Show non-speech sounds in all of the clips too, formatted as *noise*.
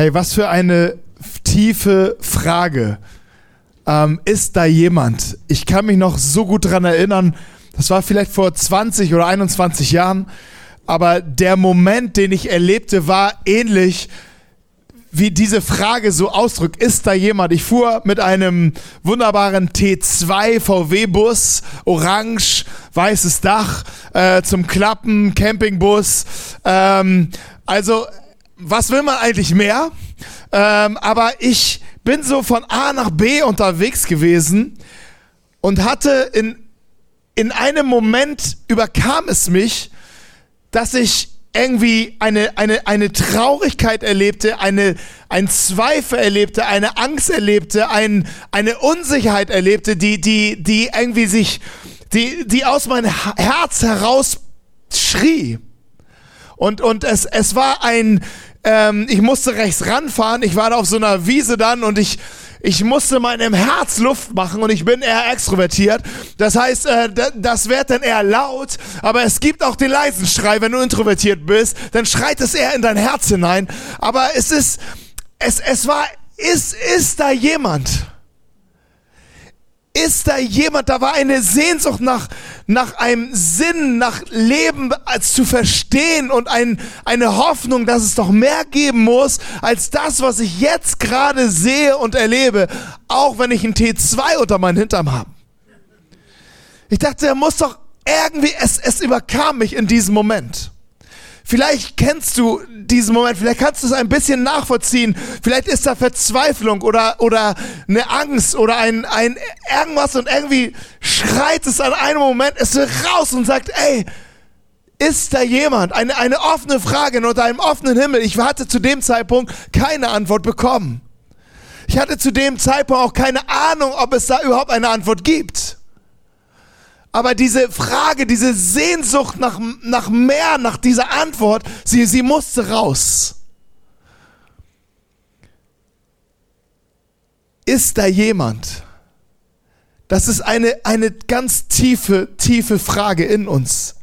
Hey, was für eine tiefe Frage. Ähm, ist da jemand? Ich kann mich noch so gut daran erinnern, das war vielleicht vor 20 oder 21 Jahren, aber der Moment, den ich erlebte, war ähnlich wie diese Frage so ausdrückt, ist da jemand? Ich fuhr mit einem wunderbaren T2 VW-Bus, orange, weißes Dach, äh, zum Klappen, Campingbus. Ähm, also, was will man eigentlich mehr? Ähm, aber ich bin so von A nach B unterwegs gewesen und hatte in, in einem Moment überkam es mich, dass ich irgendwie eine, eine, eine Traurigkeit erlebte, eine, ein Zweifel erlebte, eine Angst erlebte, ein, eine Unsicherheit erlebte, die, die, die irgendwie sich, die, die aus meinem Herz heraus schrie. Und, und es, es war ein, ähm, ich musste rechts ranfahren, ich war da auf so einer Wiese dann und ich, ich musste meinem Herz Luft machen und ich bin eher extrovertiert. Das heißt, äh, das wird dann eher laut, aber es gibt auch den leisen Schrei, wenn du introvertiert bist, dann schreit es eher in dein Herz hinein. Aber es ist, es, es war, ist, ist da jemand? Ist da jemand, da war eine Sehnsucht nach, nach einem Sinn, nach Leben als zu verstehen und ein, eine Hoffnung, dass es doch mehr geben muss, als das, was ich jetzt gerade sehe und erlebe, auch wenn ich ein T2 unter meinen Hintern habe. Ich dachte, er muss doch irgendwie, es, es überkam mich in diesem Moment. Vielleicht kennst du diesen Moment, vielleicht kannst du es ein bisschen nachvollziehen. Vielleicht ist da Verzweiflung oder, oder eine Angst oder ein, ein irgendwas und irgendwie schreit es an einem Moment, es will raus und sagt, ey, ist da jemand? Eine, eine offene Frage unter einem offenen Himmel. Ich hatte zu dem Zeitpunkt keine Antwort bekommen. Ich hatte zu dem Zeitpunkt auch keine Ahnung, ob es da überhaupt eine Antwort gibt. Aber diese Frage, diese Sehnsucht nach, nach mehr, nach dieser Antwort, sie, sie musste raus. Ist da jemand? Das ist eine, eine ganz tiefe, tiefe Frage in uns.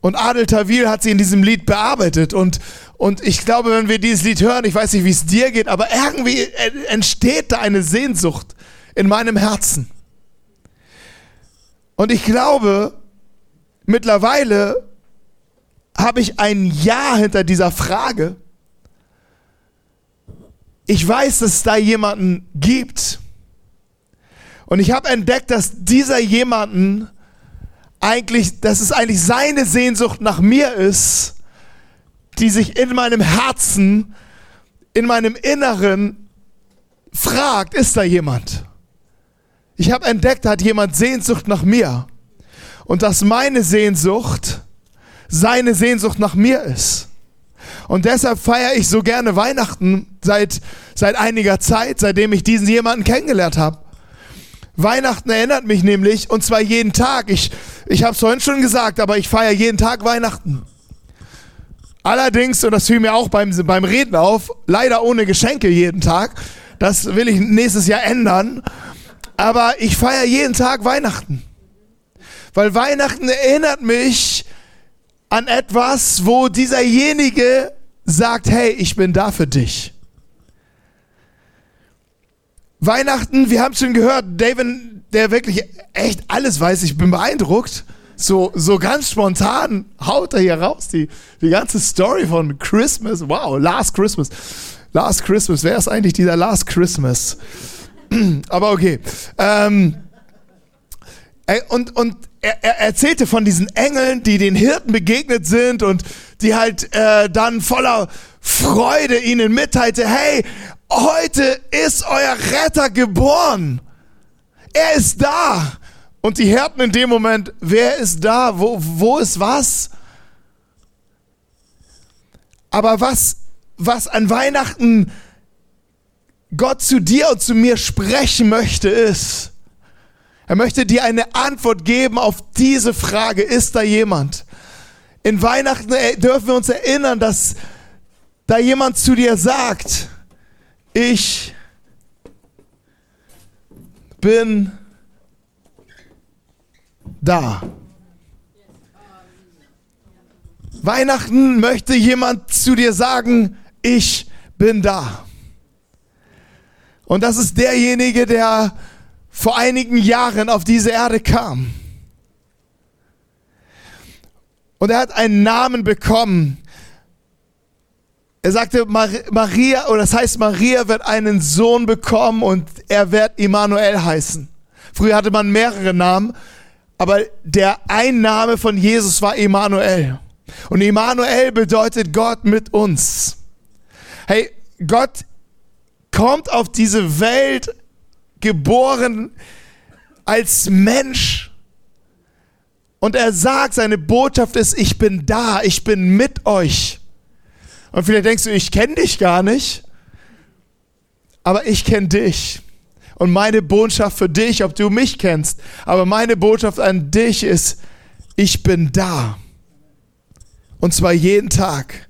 Und Adel Tawil hat sie in diesem Lied bearbeitet. Und, und ich glaube, wenn wir dieses Lied hören, ich weiß nicht, wie es dir geht, aber irgendwie entsteht da eine Sehnsucht in meinem Herzen. Und ich glaube, mittlerweile habe ich ein Ja hinter dieser Frage. Ich weiß, dass es da jemanden gibt. Und ich habe entdeckt, dass dieser jemanden eigentlich, dass es eigentlich seine Sehnsucht nach mir ist, die sich in meinem Herzen, in meinem Inneren fragt, ist da jemand? Ich habe entdeckt, hat jemand Sehnsucht nach mir. Und dass meine Sehnsucht seine Sehnsucht nach mir ist. Und deshalb feiere ich so gerne Weihnachten seit, seit einiger Zeit, seitdem ich diesen jemanden kennengelernt habe. Weihnachten erinnert mich nämlich, und zwar jeden Tag. Ich, ich habe es vorhin schon gesagt, aber ich feiere jeden Tag Weihnachten. Allerdings, und das fiel mir auch beim, beim Reden auf, leider ohne Geschenke jeden Tag. Das will ich nächstes Jahr ändern. Aber ich feiere jeden Tag Weihnachten. Weil Weihnachten erinnert mich an etwas, wo dieserjenige sagt, hey, ich bin da für dich. Weihnachten, wir haben schon gehört, David, der wirklich echt alles weiß, ich bin beeindruckt. So, so ganz spontan haut er hier raus die, die ganze Story von Christmas. Wow, Last Christmas. Last Christmas. Wer ist eigentlich dieser Last Christmas? *clears throat* Aber okay. Ähm, und, und er, er, erzählte von diesen Engeln, die den Hirten begegnet sind und die halt äh, dann voller Freude ihnen mitteilte, hey, heute ist euer Retter geboren. Er ist da. Und die Hirten in dem Moment, wer ist da? Wo, wo ist was? Aber was, was an Weihnachten Gott zu dir und zu mir sprechen möchte, ist, er möchte dir eine Antwort geben auf diese Frage, ist da jemand? In Weihnachten dürfen wir uns erinnern, dass da jemand zu dir sagt, ich bin da. Weihnachten möchte jemand zu dir sagen, ich bin da. Und das ist derjenige, der vor einigen Jahren auf diese Erde kam. Und er hat einen Namen bekommen. Er sagte, Maria, oder das heißt, Maria wird einen Sohn bekommen und er wird Immanuel heißen. Früher hatte man mehrere Namen, aber der Einname von Jesus war Immanuel. Und Immanuel bedeutet Gott mit uns. Hey, Gott kommt auf diese Welt geboren als Mensch. Und er sagt, seine Botschaft ist, ich bin da, ich bin mit euch. Und vielleicht denkst du, ich kenne dich gar nicht, aber ich kenne dich. Und meine Botschaft für dich, ob du mich kennst, aber meine Botschaft an dich ist, ich bin da. Und zwar jeden Tag.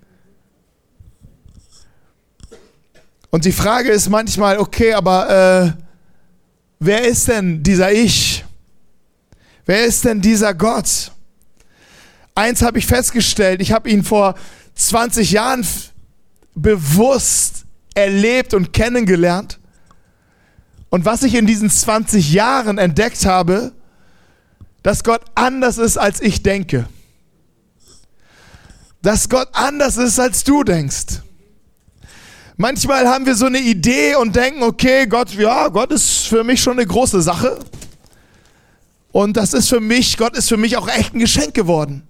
Und die Frage ist manchmal, okay, aber äh, wer ist denn dieser Ich? Wer ist denn dieser Gott? Eins habe ich festgestellt, ich habe ihn vor 20 Jahren bewusst erlebt und kennengelernt. Und was ich in diesen 20 Jahren entdeckt habe, dass Gott anders ist, als ich denke. Dass Gott anders ist, als du denkst. Manchmal haben wir so eine Idee und denken, okay, Gott, ja, Gott ist für mich schon eine große Sache. Und das ist für mich, Gott ist für mich auch echt ein Geschenk geworden.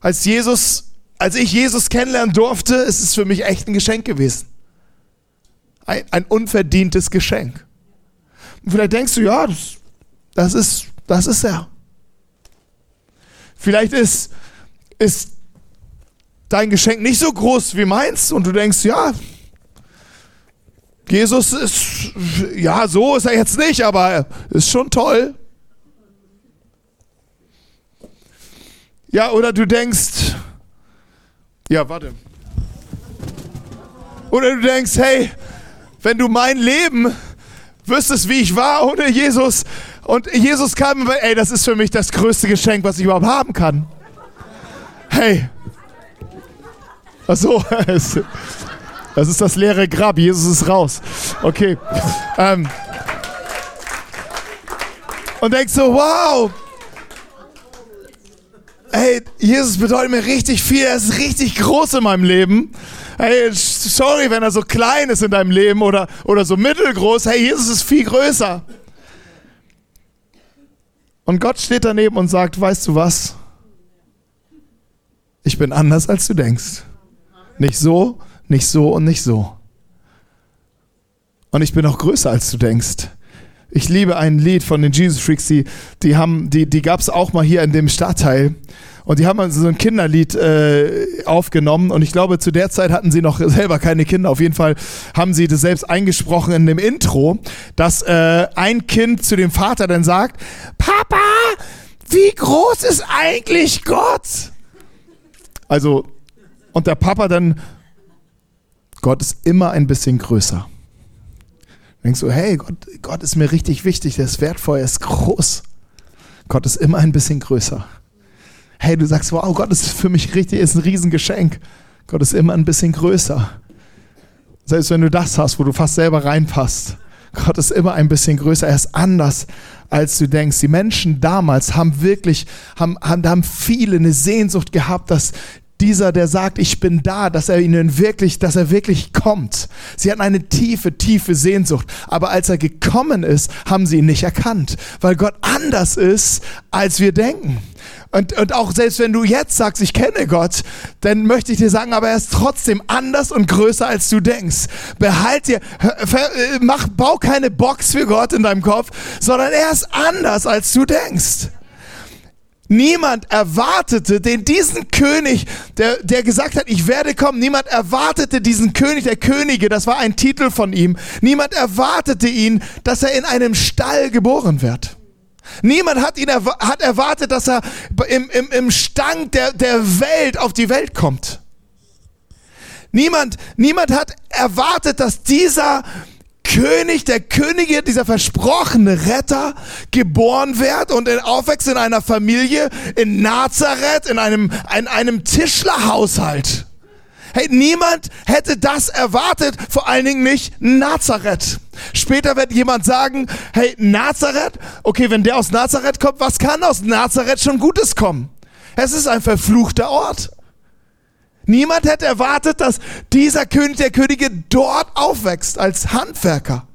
Als Jesus, als ich Jesus kennenlernen durfte, ist es für mich echt ein Geschenk gewesen. Ein, ein unverdientes Geschenk. Und vielleicht denkst du, ja, das, das ist, das ist er. Vielleicht ist, ist dein Geschenk nicht so groß wie meins und du denkst, ja, Jesus ist, ja, so ist er jetzt nicht, aber ist schon toll. Ja, oder du denkst, ja, warte. Oder du denkst, hey, wenn du mein Leben wüsstest, wie ich war ohne Jesus und Jesus kam, ey, das ist für mich das größte Geschenk, was ich überhaupt haben kann. Hey. Ach so, das ist das leere Grab. Jesus ist raus. Okay. Ähm. Und denkst so, wow, hey, Jesus bedeutet mir richtig viel, er ist richtig groß in meinem Leben. Hey, sorry, wenn er so klein ist in deinem Leben oder, oder so mittelgroß. Hey, Jesus ist viel größer. Und Gott steht daneben und sagt, weißt du was? Ich bin anders, als du denkst. Nicht so, nicht so und nicht so. Und ich bin auch größer, als du denkst. Ich liebe ein Lied von den Jesus Freaks, die, die, die, die gab es auch mal hier in dem Stadtteil. Und die haben also so ein Kinderlied äh, aufgenommen und ich glaube, zu der Zeit hatten sie noch selber keine Kinder. Auf jeden Fall haben sie das selbst eingesprochen in dem Intro, dass äh, ein Kind zu dem Vater dann sagt, Papa, wie groß ist eigentlich Gott? Also, und der Papa dann, Gott ist immer ein bisschen größer. Denkst du, hey, Gott, Gott ist mir richtig wichtig, der ist wertvoll, er ist groß. Gott ist immer ein bisschen größer. Hey, du sagst, wow, Gott ist für mich richtig, ist ein Riesengeschenk. Gott ist immer ein bisschen größer. Selbst wenn du das hast, wo du fast selber reinpasst. Gott ist immer ein bisschen größer. Er ist anders, als du denkst. Die Menschen damals haben wirklich, haben, haben, haben viele eine Sehnsucht gehabt, dass dieser, der sagt, ich bin da, dass er ihnen wirklich, dass er wirklich kommt. Sie hatten eine tiefe, tiefe Sehnsucht. Aber als er gekommen ist, haben sie ihn nicht erkannt, weil Gott anders ist, als wir denken. Und, und auch selbst wenn du jetzt sagst, ich kenne Gott, dann möchte ich dir sagen, aber er ist trotzdem anders und größer, als du denkst. Behalt dir, mach, bau keine Box für Gott in deinem Kopf, sondern er ist anders, als du denkst. Niemand erwartete den, diesen König, der, der gesagt hat, ich werde kommen. Niemand erwartete diesen König der Könige, das war ein Titel von ihm. Niemand erwartete ihn, dass er in einem Stall geboren wird. Niemand hat ihn erwa hat erwartet, dass er im, im, im Stank der, der Welt auf die Welt kommt. Niemand, niemand hat erwartet, dass dieser König der Könige, dieser versprochene Retter, geboren wird und aufwächst in einer Familie in Nazareth, in einem, in einem Tischlerhaushalt. Hey, niemand hätte das erwartet, vor allen Dingen nicht Nazareth. Später wird jemand sagen, hey, Nazareth, okay, wenn der aus Nazareth kommt, was kann aus Nazareth schon Gutes kommen? Es ist ein verfluchter Ort. Niemand hätte erwartet, dass dieser König der Könige dort aufwächst als Handwerker.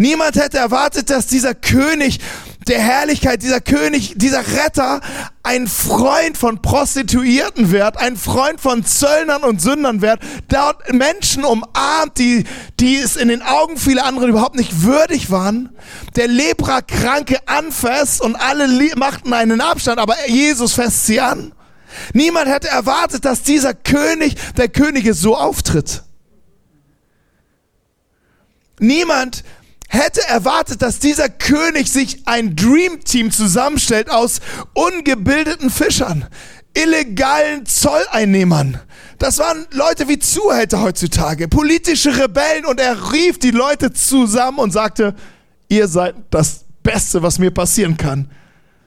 Niemand hätte erwartet, dass dieser König der Herrlichkeit, dieser König, dieser Retter ein Freund von Prostituierten wird, ein Freund von Zöllnern und Sündern wird, dort Menschen umarmt, die, die es in den Augen vieler anderen überhaupt nicht würdig waren, der Leprakranke anfasst und alle machten einen Abstand, aber Jesus fasst sie an. Niemand hätte erwartet, dass dieser König der Könige so auftritt. Niemand hätte erwartet, dass dieser König sich ein Dream Team zusammenstellt aus ungebildeten Fischern, illegalen Zolleinnehmern. Das waren Leute wie Zuhälter heutzutage, politische Rebellen und er rief die Leute zusammen und sagte, ihr seid das Beste, was mir passieren kann.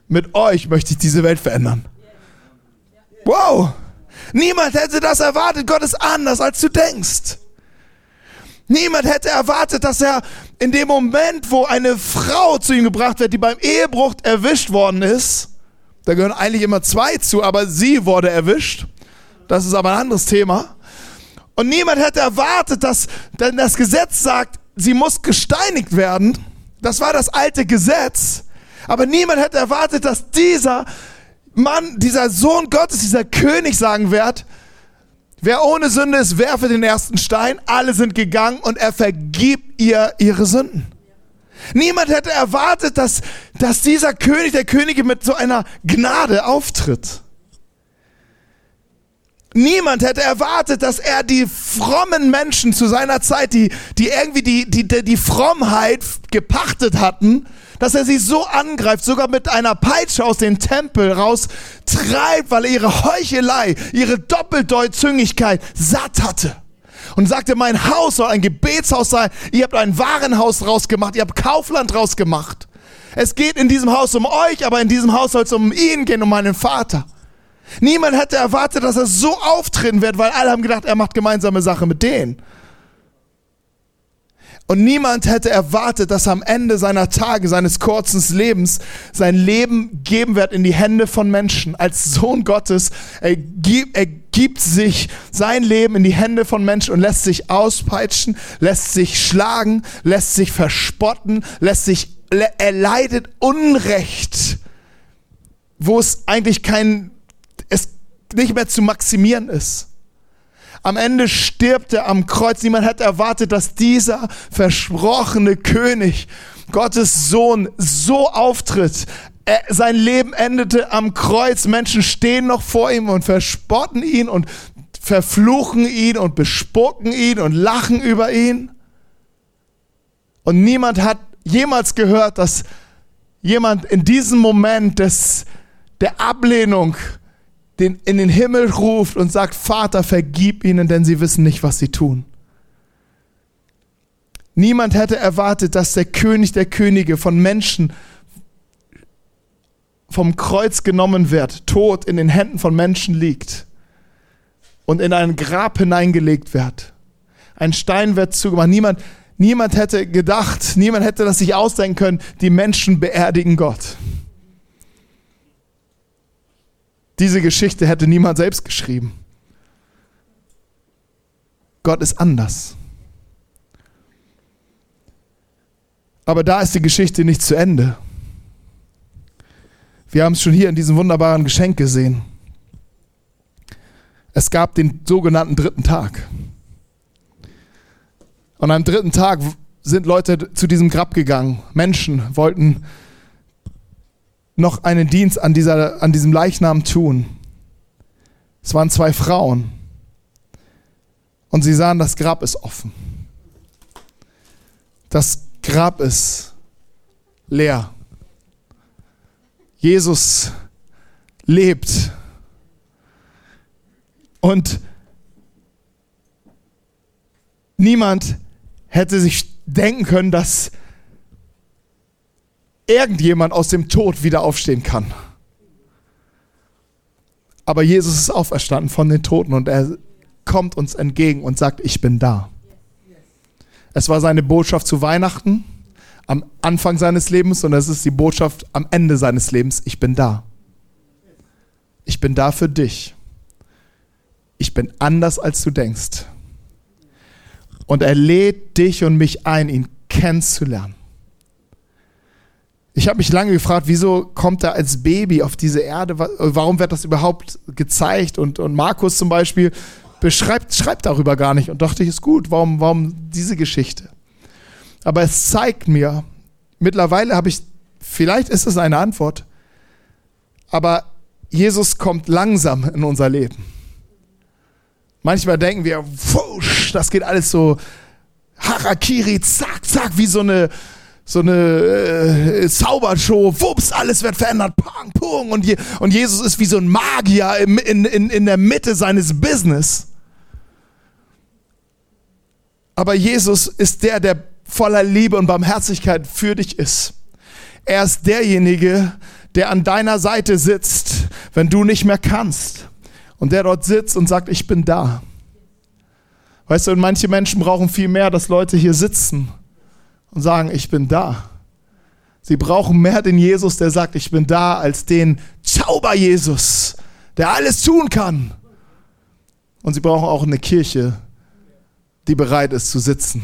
Mit euch möchte ich diese Welt verändern. Wow! Niemand hätte das erwartet. Gott ist anders, als du denkst. Niemand hätte erwartet, dass er in dem Moment, wo eine Frau zu ihm gebracht wird, die beim Ehebruch erwischt worden ist, da gehören eigentlich immer zwei zu, aber sie wurde erwischt. Das ist aber ein anderes Thema. Und niemand hätte erwartet, dass, denn das Gesetz sagt, sie muss gesteinigt werden. Das war das alte Gesetz. Aber niemand hätte erwartet, dass dieser Mann, dieser Sohn Gottes, dieser König sagen wird, wer ohne Sünde ist, werfe den ersten Stein. Alle sind gegangen und er vergibt ihr ihre Sünden. Niemand hätte erwartet, dass, dass dieser König der Könige mit so einer Gnade auftritt. Niemand hätte erwartet, dass er die frommen Menschen zu seiner Zeit, die, die irgendwie die, die, die, Frommheit gepachtet hatten, dass er sie so angreift, sogar mit einer Peitsche aus dem Tempel raus treibt, weil er ihre Heuchelei, ihre Doppeldeutungigkeit satt hatte. Und sagte, mein Haus soll ein Gebetshaus sein. Ihr habt ein Warenhaus rausgemacht. Ihr habt Kaufland rausgemacht. Es geht in diesem Haus um euch, aber in diesem Haus soll es um ihn gehen, um meinen Vater. Niemand hätte erwartet, dass er so auftreten wird, weil alle haben gedacht, er macht gemeinsame Sache mit denen. Und niemand hätte erwartet, dass am Ende seiner Tage, seines kurzen Lebens, sein Leben geben wird in die Hände von Menschen. Als Sohn Gottes, er gibt, er gibt sich sein Leben in die Hände von Menschen und lässt sich auspeitschen, lässt sich schlagen, lässt sich verspotten, lässt sich, er leidet Unrecht, wo es eigentlich kein, es nicht mehr zu maximieren ist. Am Ende stirbt er am Kreuz. Niemand hat erwartet, dass dieser versprochene König, Gottes Sohn, so auftritt. Er, sein Leben endete am Kreuz. Menschen stehen noch vor ihm und verspotten ihn und verfluchen ihn und bespucken ihn und lachen über ihn. Und niemand hat jemals gehört, dass jemand in diesem Moment des, der Ablehnung den, in den Himmel ruft und sagt, Vater, vergib ihnen, denn sie wissen nicht, was sie tun. Niemand hätte erwartet, dass der König der Könige von Menschen vom Kreuz genommen wird, tot in den Händen von Menschen liegt und in ein Grab hineingelegt wird. Ein Stein wird zugemacht. Niemand, niemand hätte gedacht, niemand hätte das sich ausdenken können, die Menschen beerdigen Gott. Diese Geschichte hätte niemand selbst geschrieben. Gott ist anders. Aber da ist die Geschichte nicht zu Ende. Wir haben es schon hier in diesem wunderbaren Geschenk gesehen. Es gab den sogenannten dritten Tag. Und am dritten Tag sind Leute zu diesem Grab gegangen. Menschen wollten noch einen Dienst an, dieser, an diesem Leichnam tun. Es waren zwei Frauen. Und sie sahen, das Grab ist offen. Das Grab ist leer. Jesus lebt. Und niemand hätte sich denken können, dass irgendjemand aus dem Tod wieder aufstehen kann. Aber Jesus ist auferstanden von den Toten und er kommt uns entgegen und sagt, ich bin da. Es war seine Botschaft zu Weihnachten am Anfang seines Lebens und es ist die Botschaft am Ende seines Lebens, ich bin da. Ich bin da für dich. Ich bin anders, als du denkst. Und er lädt dich und mich ein, ihn kennenzulernen. Ich habe mich lange gefragt, wieso kommt er als Baby auf diese Erde? Warum wird das überhaupt gezeigt? Und, und Markus zum Beispiel beschreibt, schreibt darüber gar nicht und dachte ich, ist gut, warum, warum diese Geschichte? Aber es zeigt mir, mittlerweile habe ich, vielleicht ist es eine Antwort, aber Jesus kommt langsam in unser Leben. Manchmal denken wir, wusch, das geht alles so Harakiri, zack, zack, wie so eine, so eine äh, Zaubershow, wups, alles wird verändert, pang, pung. Und, Je und Jesus ist wie so ein Magier im, in, in, in der Mitte seines Business. Aber Jesus ist der, der voller Liebe und Barmherzigkeit für dich ist. Er ist derjenige, der an deiner Seite sitzt, wenn du nicht mehr kannst. Und der dort sitzt und sagt, ich bin da. Weißt du, und manche Menschen brauchen viel mehr, dass Leute hier sitzen und sagen, ich bin da. Sie brauchen mehr den Jesus, der sagt, ich bin da, als den Zauber-Jesus, der alles tun kann. Und sie brauchen auch eine Kirche, die bereit ist zu sitzen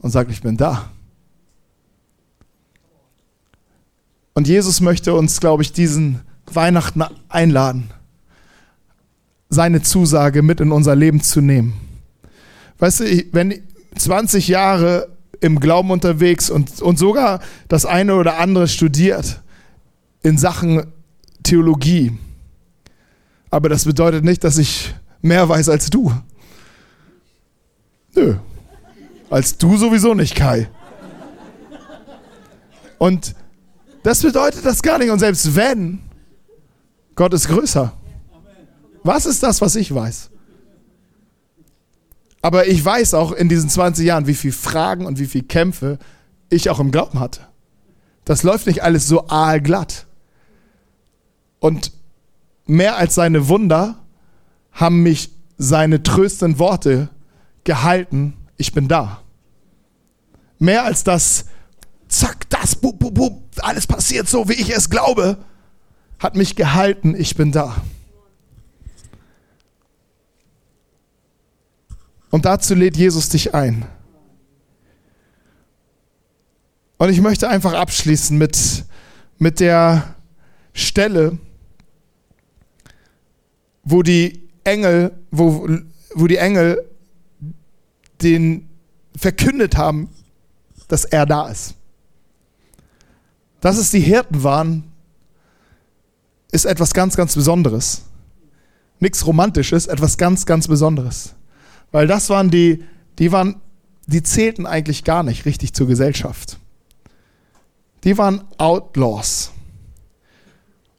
und sagt, ich bin da. Und Jesus möchte uns, glaube ich, diesen Weihnachten einladen, seine Zusage mit in unser Leben zu nehmen. Weißt du, wenn 20 Jahre im Glauben unterwegs und, und sogar das eine oder andere studiert in Sachen Theologie, aber das bedeutet nicht, dass ich mehr weiß als du. Nö. Als du sowieso nicht, Kai. Und das bedeutet das gar nicht. Und selbst wenn, Gott ist größer. Was ist das, was ich weiß? Aber ich weiß auch in diesen 20 Jahren, wie viele Fragen und wie viele Kämpfe ich auch im Glauben hatte. Das läuft nicht alles so aalglatt. Und mehr als seine Wunder haben mich seine tröstenden Worte gehalten, ich bin da. Mehr als das, zack, das, bub, bub, bub, alles passiert so, wie ich es glaube, hat mich gehalten, ich bin da. Und dazu lädt Jesus dich ein. Und ich möchte einfach abschließen mit, mit der Stelle, wo die Engel, wo, wo die Engel den verkündet haben, dass er da ist. Dass es die Hirten waren, ist etwas ganz, ganz Besonderes. Nichts Romantisches, etwas ganz, ganz Besonderes. Weil das waren die, die waren, die zählten eigentlich gar nicht richtig zur Gesellschaft. Die waren Outlaws.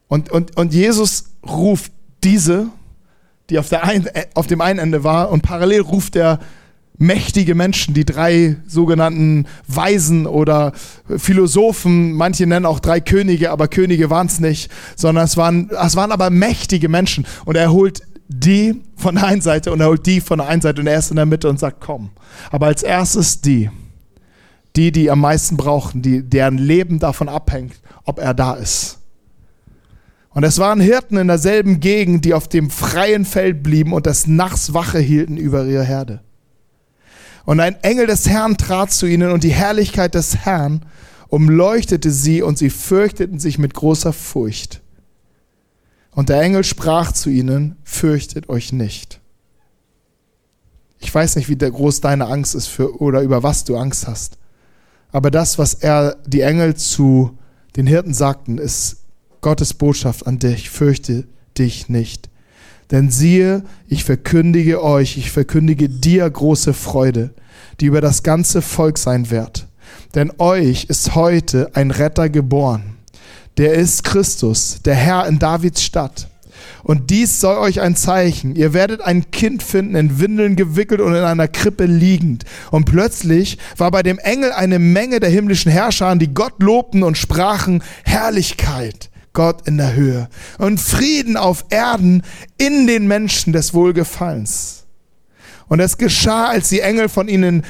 Und, und, und Jesus ruft diese, die auf, der ein, auf dem einen Ende war, und parallel ruft er mächtige Menschen, die drei sogenannten Weisen oder Philosophen, manche nennen auch drei Könige, aber Könige waren es nicht, sondern es waren, es waren aber mächtige Menschen. Und er holt die von der einen Seite und er holt die von der einen Seite und er ist in der Mitte und sagt, komm. Aber als erstes die, die, die am meisten brauchen, die, deren Leben davon abhängt, ob er da ist. Und es waren Hirten in derselben Gegend, die auf dem freien Feld blieben und des Nachts Wache hielten über ihre Herde. Und ein Engel des Herrn trat zu ihnen und die Herrlichkeit des Herrn umleuchtete sie und sie fürchteten sich mit großer Furcht. Und der Engel sprach zu ihnen, fürchtet euch nicht. Ich weiß nicht, wie groß deine Angst ist für, oder über was du Angst hast. Aber das, was er, die Engel zu den Hirten sagten, ist Gottes Botschaft an dich. Fürchte dich nicht. Denn siehe, ich verkündige euch, ich verkündige dir große Freude, die über das ganze Volk sein wird. Denn euch ist heute ein Retter geboren. Der ist Christus, der Herr in Davids Stadt. Und dies soll euch ein Zeichen. Ihr werdet ein Kind finden, in Windeln gewickelt und in einer Krippe liegend. Und plötzlich war bei dem Engel eine Menge der himmlischen Herrscher, die Gott lobten und sprachen Herrlichkeit, Gott in der Höhe und Frieden auf Erden in den Menschen des Wohlgefallens. Und es geschah, als die Engel von ihnen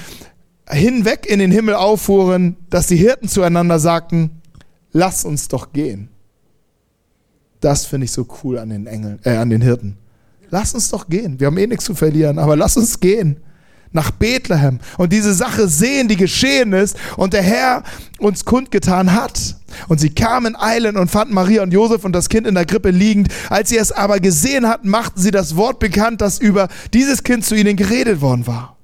hinweg in den Himmel auffuhren, dass die Hirten zueinander sagten, lass uns doch gehen. Das finde ich so cool an den Engeln, äh, an den Hirten. Lass uns doch gehen. Wir haben eh nichts zu verlieren, aber lass uns gehen nach Bethlehem und diese Sache sehen, die geschehen ist und der Herr uns kundgetan hat. Und sie kamen eilen und fanden Maria und Josef und das Kind in der Krippe liegend. Als sie es aber gesehen hatten, machten sie das Wort bekannt, das über dieses Kind zu ihnen geredet worden war.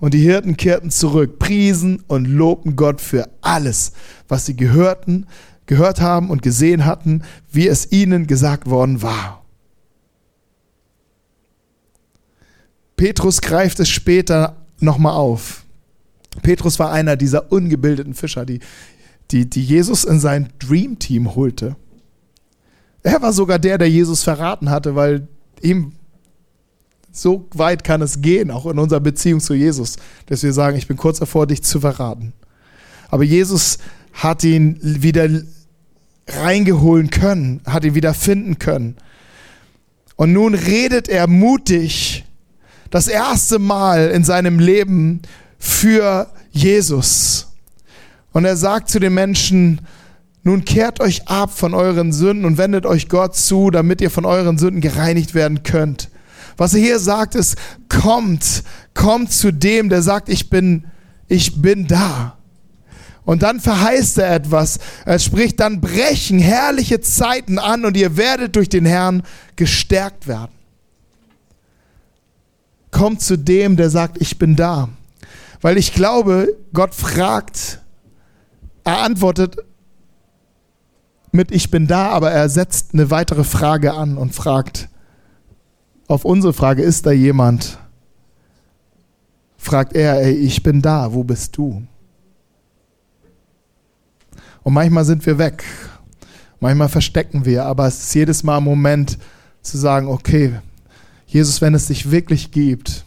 Und die Hirten kehrten zurück, priesen und lobten Gott für alles, was sie gehörten, gehört haben und gesehen hatten, wie es ihnen gesagt worden war. Petrus greift es später nochmal auf. Petrus war einer dieser ungebildeten Fischer, die, die, die Jesus in sein Dream Team holte. Er war sogar der, der Jesus verraten hatte, weil ihm so weit kann es gehen, auch in unserer Beziehung zu Jesus, dass wir sagen, ich bin kurz davor, dich zu verraten. Aber Jesus hat ihn wieder reingeholen können, hat ihn wieder finden können. Und nun redet er mutig das erste Mal in seinem Leben für Jesus. Und er sagt zu den Menschen, nun kehrt euch ab von euren Sünden und wendet euch Gott zu, damit ihr von euren Sünden gereinigt werden könnt. Was er hier sagt ist, kommt, kommt zu dem, der sagt, ich bin, ich bin da. Und dann verheißt er etwas. Er spricht, dann brechen herrliche Zeiten an und ihr werdet durch den Herrn gestärkt werden kommt zu dem, der sagt, ich bin da. Weil ich glaube, Gott fragt, er antwortet mit Ich bin da, aber er setzt eine weitere Frage an und fragt, auf unsere Frage, ist da jemand? Fragt er, ey, ich bin da, wo bist du? Und manchmal sind wir weg, manchmal verstecken wir, aber es ist jedes Mal ein Moment zu sagen, okay, Jesus, wenn es dich wirklich gibt,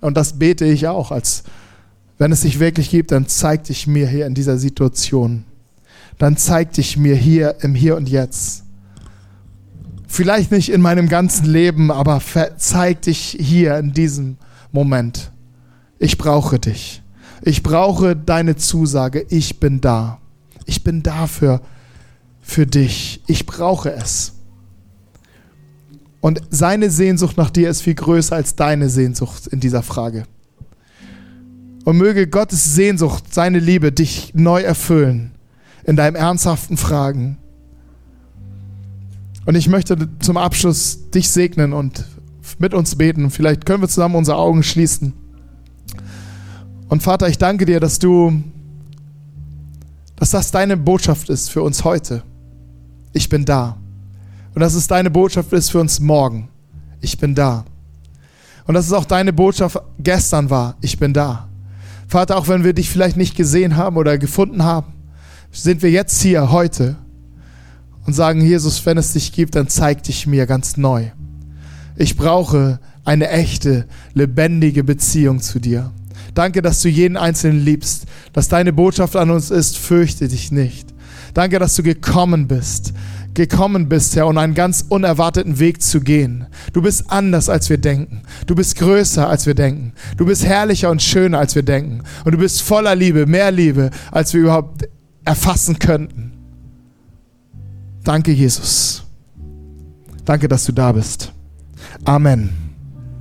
und das bete ich auch, als wenn es dich wirklich gibt, dann zeig dich mir hier in dieser Situation. Dann zeig dich mir hier im Hier und Jetzt. Vielleicht nicht in meinem ganzen Leben, aber zeig dich hier in diesem Moment. Ich brauche dich. Ich brauche deine Zusage. Ich bin da. Ich bin dafür für dich. Ich brauche es. Und seine Sehnsucht nach dir ist viel größer als deine Sehnsucht in dieser Frage. Und möge Gottes Sehnsucht, seine Liebe dich neu erfüllen in deinem ernsthaften Fragen. Und ich möchte zum Abschluss dich segnen und mit uns beten. Vielleicht können wir zusammen unsere Augen schließen. Und Vater, ich danke dir, dass du, dass das deine Botschaft ist für uns heute. Ich bin da. Und dass es deine Botschaft ist für uns morgen. Ich bin da. Und dass es auch deine Botschaft gestern war. Ich bin da. Vater, auch wenn wir dich vielleicht nicht gesehen haben oder gefunden haben, sind wir jetzt hier heute und sagen, Jesus, wenn es dich gibt, dann zeig dich mir ganz neu. Ich brauche eine echte, lebendige Beziehung zu dir. Danke, dass du jeden Einzelnen liebst, dass deine Botschaft an uns ist, fürchte dich nicht. Danke, dass du gekommen bist, gekommen bist, Herr, und einen ganz unerwarteten Weg zu gehen. Du bist anders, als wir denken. Du bist größer, als wir denken. Du bist herrlicher und schöner, als wir denken. Und du bist voller Liebe, mehr Liebe, als wir überhaupt erfassen könnten. Danke, Jesus. Danke, dass du da bist. Amen.